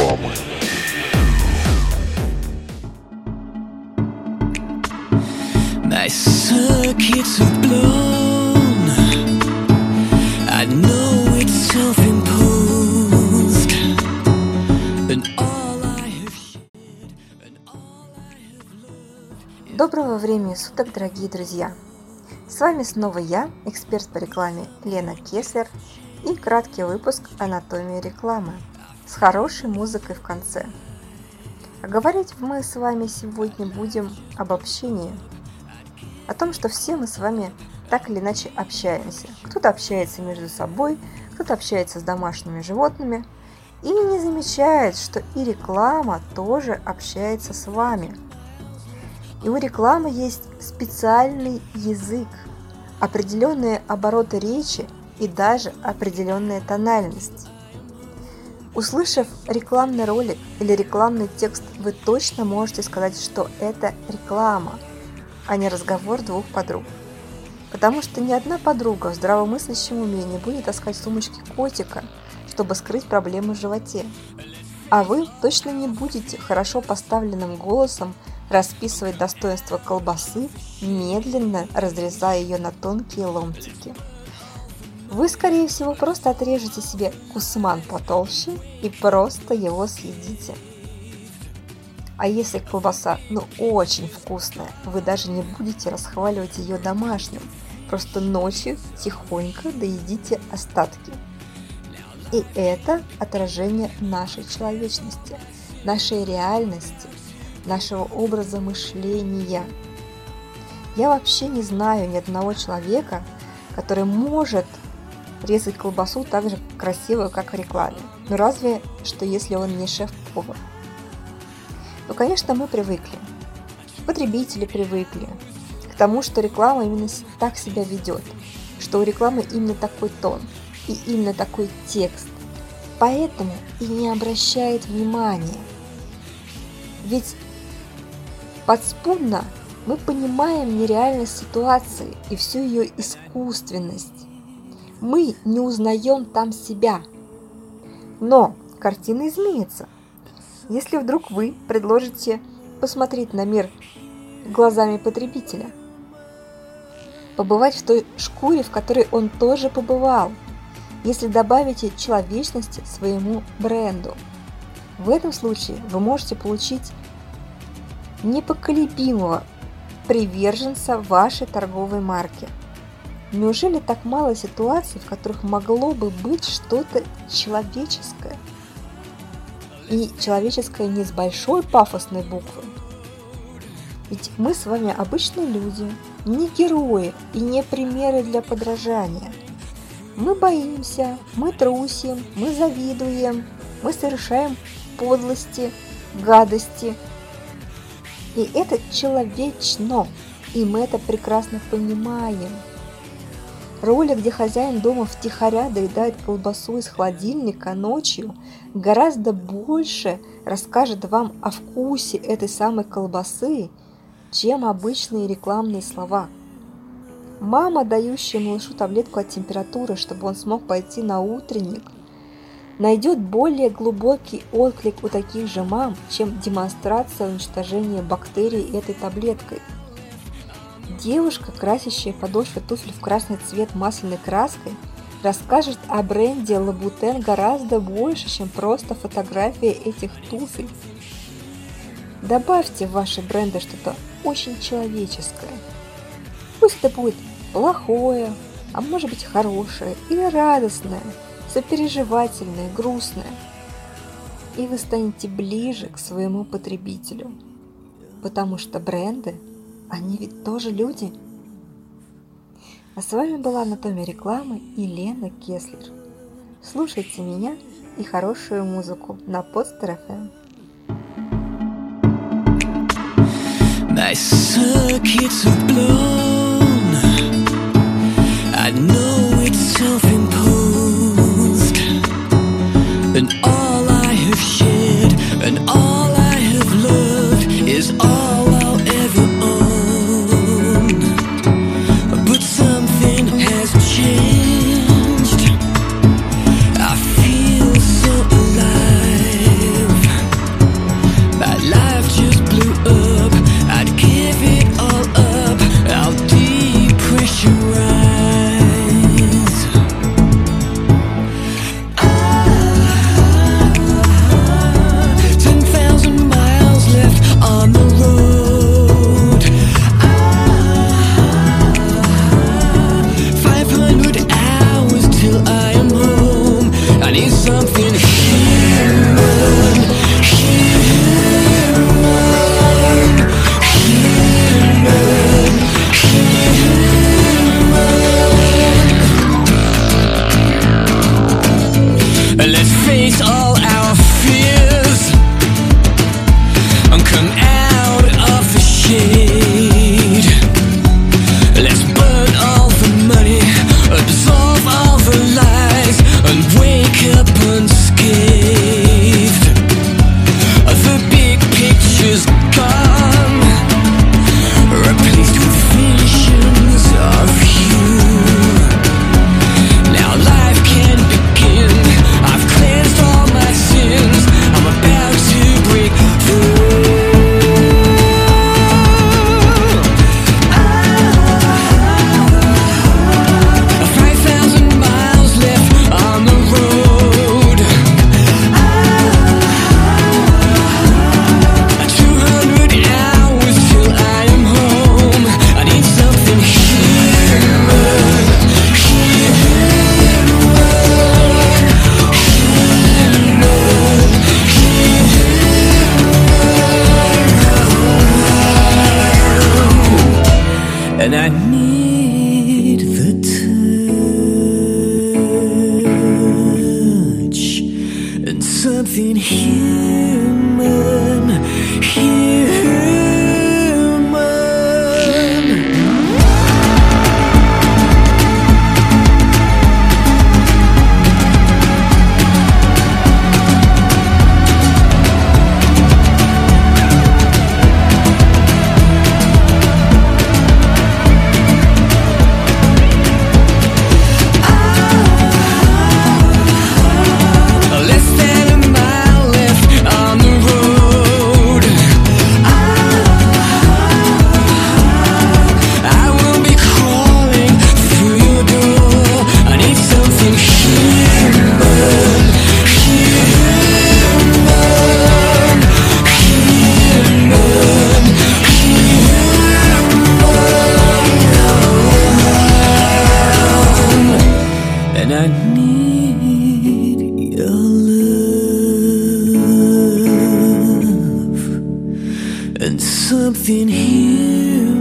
рекламы. My circuits have blown. I know it's self-imposed, and all I have shared, and all I have loved. Доброго времени суток, дорогие друзья! С вами снова я, эксперт по рекламе Лена Кеслер и краткий выпуск «Анатомии рекламы» с хорошей музыкой в конце. А говорить мы с вами сегодня будем об общении, о том, что все мы с вами так или иначе общаемся. Кто-то общается между собой, кто-то общается с домашними животными и не замечает, что и реклама тоже общается с вами. И у рекламы есть специальный язык, определенные обороты речи и даже определенная тональность. Услышав рекламный ролик или рекламный текст, вы точно можете сказать, что это реклама, а не разговор двух подруг. Потому что ни одна подруга в здравомыслящем уме не будет таскать в сумочке котика, чтобы скрыть проблему в животе. А вы точно не будете хорошо поставленным голосом расписывать достоинства колбасы, медленно разрезая ее на тонкие ломтики. Вы, скорее всего, просто отрежете себе кусман потолще и просто его съедите. А если колбаса, ну, очень вкусная, вы даже не будете расхваливать ее домашним. Просто ночью тихонько доедите остатки. И это отражение нашей человечности, нашей реальности, нашего образа мышления. Я вообще не знаю ни одного человека, который может резать колбасу так же красиво, как в рекламе. Но разве что если он не шеф-повар. Ну, конечно, мы привыкли. Потребители привыкли к тому, что реклама именно так себя ведет, что у рекламы именно такой тон и именно такой текст. Поэтому и не обращает внимания. Ведь подспудно мы понимаем нереальность ситуации и всю ее искусственность мы не узнаем там себя. Но картина изменится. Если вдруг вы предложите посмотреть на мир глазами потребителя, побывать в той шкуре, в которой он тоже побывал, если добавите человечности своему бренду. В этом случае вы можете получить непоколебимого приверженца вашей торговой марки – Неужели так мало ситуаций, в которых могло бы быть что-то человеческое? И человеческое не с большой пафосной буквы. Ведь мы с вами обычные люди, не герои и не примеры для подражания. Мы боимся, мы трусим, мы завидуем, мы совершаем подлости, гадости. И это человечно, и мы это прекрасно понимаем – Ролик, где хозяин дома втихаря доедает колбасу из холодильника ночью, гораздо больше расскажет вам о вкусе этой самой колбасы, чем обычные рекламные слова. Мама, дающая малышу таблетку от температуры, чтобы он смог пойти на утренник, найдет более глубокий отклик у таких же мам, чем демонстрация уничтожения бактерий этой таблеткой – Девушка, красящая подошвы туфель в красный цвет масляной краской, расскажет о бренде Лабутен гораздо больше, чем просто фотография этих туфель. Добавьте в ваши бренды что-то очень человеческое. Пусть это будет плохое, а может быть хорошее или радостное, сопереживательное, грустное. И вы станете ближе к своему потребителю, потому что бренды – они ведь тоже люди. А с вами была Анатомия рекламы и Лена Кеслер. Слушайте меня и хорошую музыку на Подстер FM. My circuits have blown. Something human, human. and something human.